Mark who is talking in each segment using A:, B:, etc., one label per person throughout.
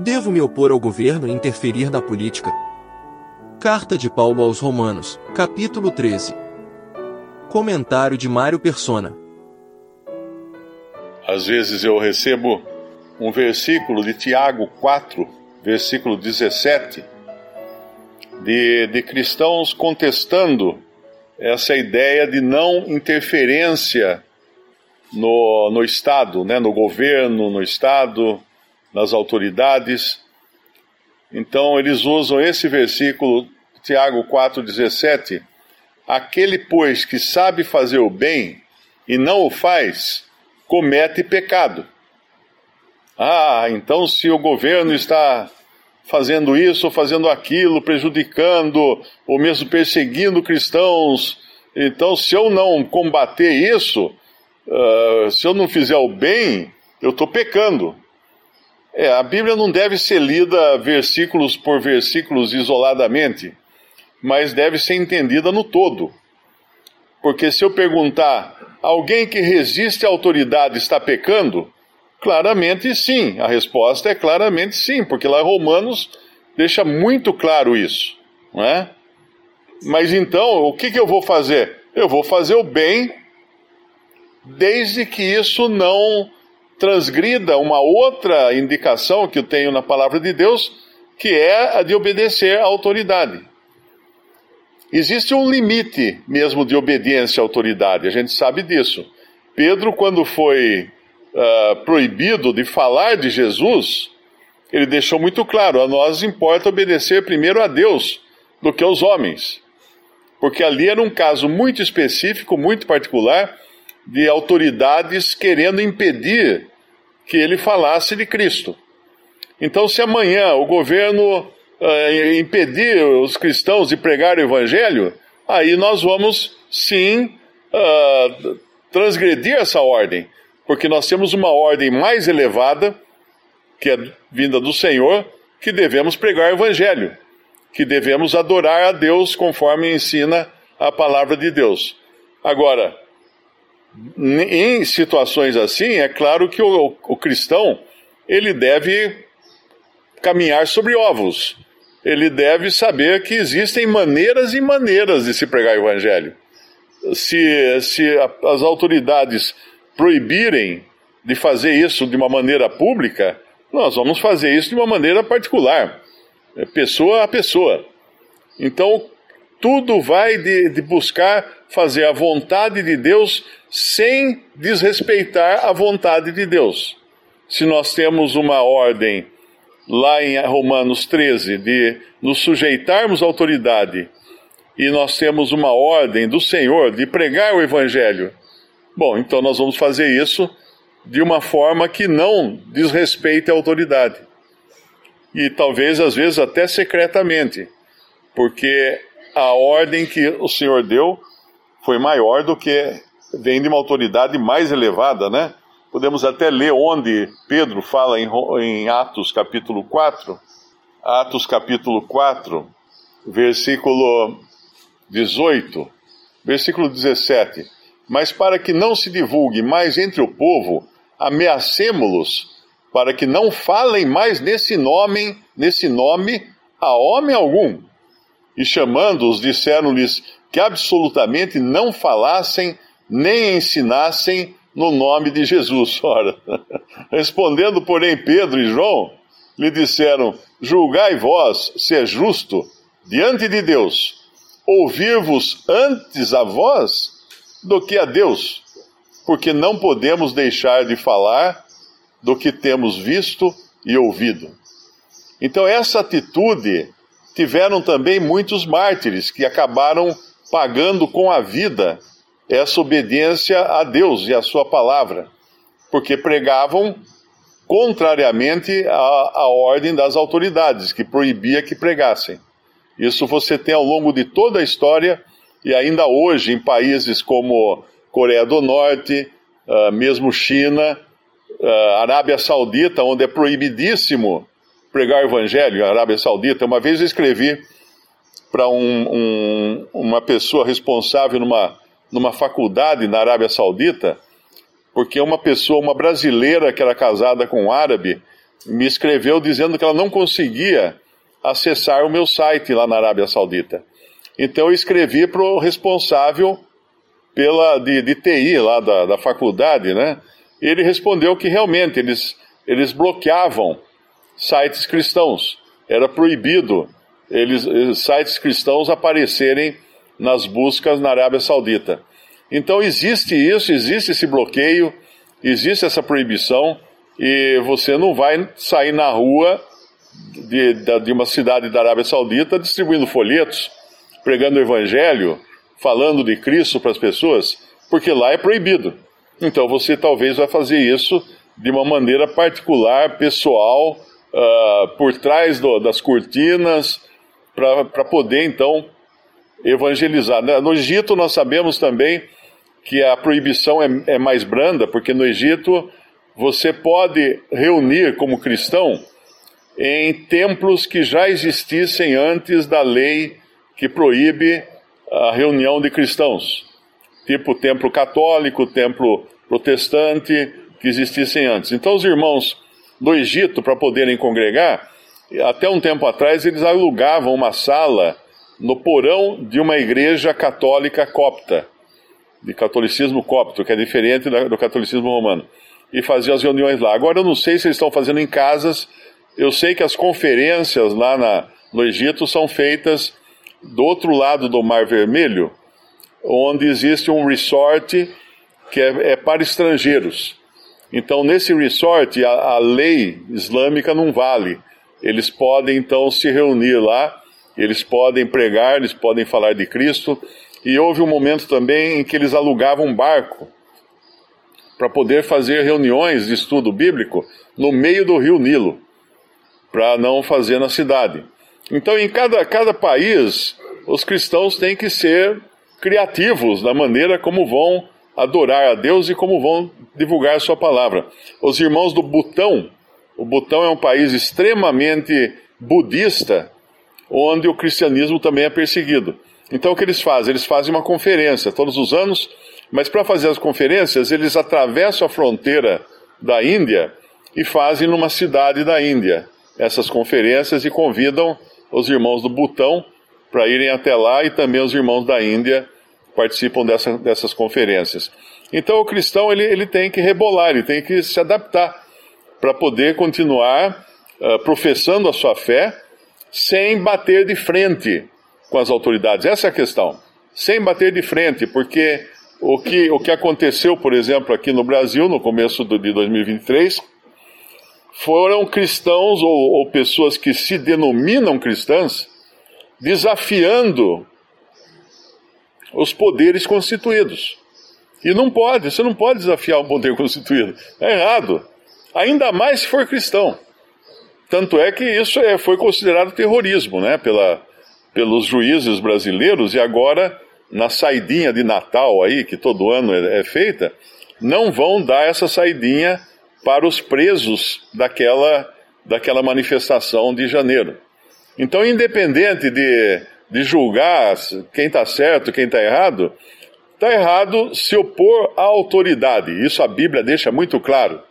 A: Devo me opor ao governo e interferir na política? Carta de Paulo aos Romanos, capítulo 13. Comentário de Mário Persona.
B: Às vezes eu recebo um versículo de Tiago 4, versículo 17, de, de cristãos contestando essa ideia de não interferência no, no Estado, né, no governo, no Estado, nas autoridades. Então eles usam esse versículo, Tiago 4,17. Aquele, pois, que sabe fazer o bem e não o faz, comete pecado. Ah, então se o governo está fazendo isso fazendo aquilo, prejudicando ou mesmo perseguindo cristãos, então se eu não combater isso, uh, se eu não fizer o bem, eu estou pecando. É, a Bíblia não deve ser lida versículos por versículos isoladamente, mas deve ser entendida no todo. Porque se eu perguntar, alguém que resiste à autoridade está pecando? Claramente sim. A resposta é claramente sim, porque lá Romanos deixa muito claro isso, não é? Mas então, o que, que eu vou fazer? Eu vou fazer o bem, desde que isso não transgrida uma outra indicação que eu tenho na palavra de Deus, que é a de obedecer à autoridade. Existe um limite mesmo de obediência à autoridade, a gente sabe disso. Pedro, quando foi uh, proibido de falar de Jesus, ele deixou muito claro: a nós importa obedecer primeiro a Deus do que aos homens. Porque ali era um caso muito específico, muito particular, de autoridades querendo impedir que ele falasse de Cristo. Então, se amanhã o governo uh, impedir os cristãos de pregar o evangelho, aí nós vamos sim uh, transgredir essa ordem, porque nós temos uma ordem mais elevada, que é vinda do Senhor, que devemos pregar o evangelho, que devemos adorar a Deus conforme ensina a palavra de Deus. Agora, em situações assim, é claro que o, o cristão ele deve caminhar sobre ovos. Ele deve saber que existem maneiras e maneiras de se pregar o evangelho. Se, se as autoridades proibirem de fazer isso de uma maneira pública, nós vamos fazer isso de uma maneira particular, pessoa a pessoa. Então, tudo vai de, de buscar fazer a vontade de Deus sem desrespeitar a vontade de Deus. Se nós temos uma ordem lá em Romanos 13 de nos sujeitarmos à autoridade e nós temos uma ordem do Senhor de pregar o Evangelho, bom, então nós vamos fazer isso de uma forma que não desrespeite a autoridade. E talvez, às vezes, até secretamente, porque a ordem que o Senhor deu foi maior do que vem de uma autoridade mais elevada, né? Podemos até ler onde Pedro fala em, em Atos capítulo 4, Atos capítulo 4, versículo 18, versículo 17. Mas para que não se divulgue mais entre o povo, ameacemo-los para que não falem mais nesse nome, nesse nome a homem algum. E chamando-os, disseram-lhes que absolutamente não falassem nem ensinassem no nome de Jesus. Ora, respondendo, porém, Pedro e João lhe disseram: Julgai vós se é justo diante de Deus ouvir-vos antes a vós do que a Deus, porque não podemos deixar de falar do que temos visto e ouvido. Então, essa atitude tiveram também muitos mártires que acabaram pagando com a vida essa obediência a Deus e a Sua palavra, porque pregavam contrariamente à, à ordem das autoridades, que proibia que pregassem. Isso você tem ao longo de toda a história e ainda hoje em países como Coreia do Norte, uh, mesmo China, uh, Arábia Saudita, onde é proibidíssimo pregar o evangelho, Arábia Saudita. Uma vez eu escrevi para um, um, uma pessoa responsável numa numa faculdade na Arábia Saudita, porque uma pessoa, uma brasileira que era casada com um árabe, me escreveu dizendo que ela não conseguia acessar o meu site lá na Arábia Saudita. Então eu escrevi para o responsável pela, de, de TI lá da, da faculdade, né? E ele respondeu que realmente eles, eles bloqueavam sites cristãos. Era proibido eles, sites cristãos aparecerem nas buscas na Arábia Saudita. Então existe isso, existe esse bloqueio, existe essa proibição, e você não vai sair na rua de, de uma cidade da Arábia Saudita distribuindo folhetos, pregando o evangelho, falando de Cristo para as pessoas, porque lá é proibido. Então você talvez vai fazer isso de uma maneira particular, pessoal, uh, por trás do, das cortinas, para poder então evangelizar. No Egito nós sabemos também que a proibição é, é mais branda, porque no Egito você pode reunir como cristão em templos que já existissem antes da lei que proíbe a reunião de cristãos, tipo templo católico, templo protestante, que existissem antes. Então, os irmãos do Egito, para poderem congregar, até um tempo atrás, eles alugavam uma sala no porão de uma igreja católica copta, de catolicismo copto, que é diferente do catolicismo romano, e faziam as reuniões lá. Agora, eu não sei se eles estão fazendo em casas eu sei que as conferências lá na, no Egito são feitas do outro lado do Mar Vermelho, onde existe um resort que é, é para estrangeiros. Então, nesse resort, a, a, lei islâmica não vale. Eles podem, então, se reunir lá, eles podem pregar, eles podem falar de Cristo. E houve um momento também em que eles alugavam um barco para poder fazer reuniões de estudo bíblico no meio do rio Nilo para não fazer na cidade. Então, em cada, cada país, os cristãos têm que ser criativos na maneira como vão adorar a Deus e como vão divulgar a sua palavra. Os irmãos do Butão, o Butão é um país extremamente budista, onde o cristianismo também é perseguido. Então o que eles fazem? Eles fazem uma conferência todos os anos, mas para fazer as conferências, eles atravessam a fronteira da Índia e fazem numa cidade da Índia essas conferências e convidam os irmãos do Butão para irem até lá e também os irmãos da Índia participam dessa, dessas conferências. Então o cristão ele, ele tem que rebolar, ele tem que se adaptar para poder continuar uh, professando a sua fé sem bater de frente com as autoridades. Essa é a questão. Sem bater de frente, porque o que, o que aconteceu, por exemplo, aqui no Brasil, no começo do, de 2023, foram cristãos ou, ou pessoas que se denominam cristãs desafiando os poderes constituídos. E não pode, você não pode desafiar um poder constituído. É errado. Ainda mais se for cristão. Tanto é que isso é, foi considerado terrorismo, né, pela, pelos juízes brasileiros, e agora, na saidinha de Natal aí, que todo ano é, é feita, não vão dar essa saidinha para os presos daquela, daquela manifestação de janeiro. Então, independente de, de julgar quem está certo, quem está errado, está errado se opor à autoridade. Isso a Bíblia deixa muito claro.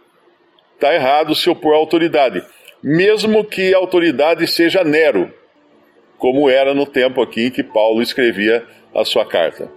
B: Está errado se opor à autoridade, mesmo que a autoridade seja Nero, como era no tempo aqui em que Paulo escrevia a sua carta.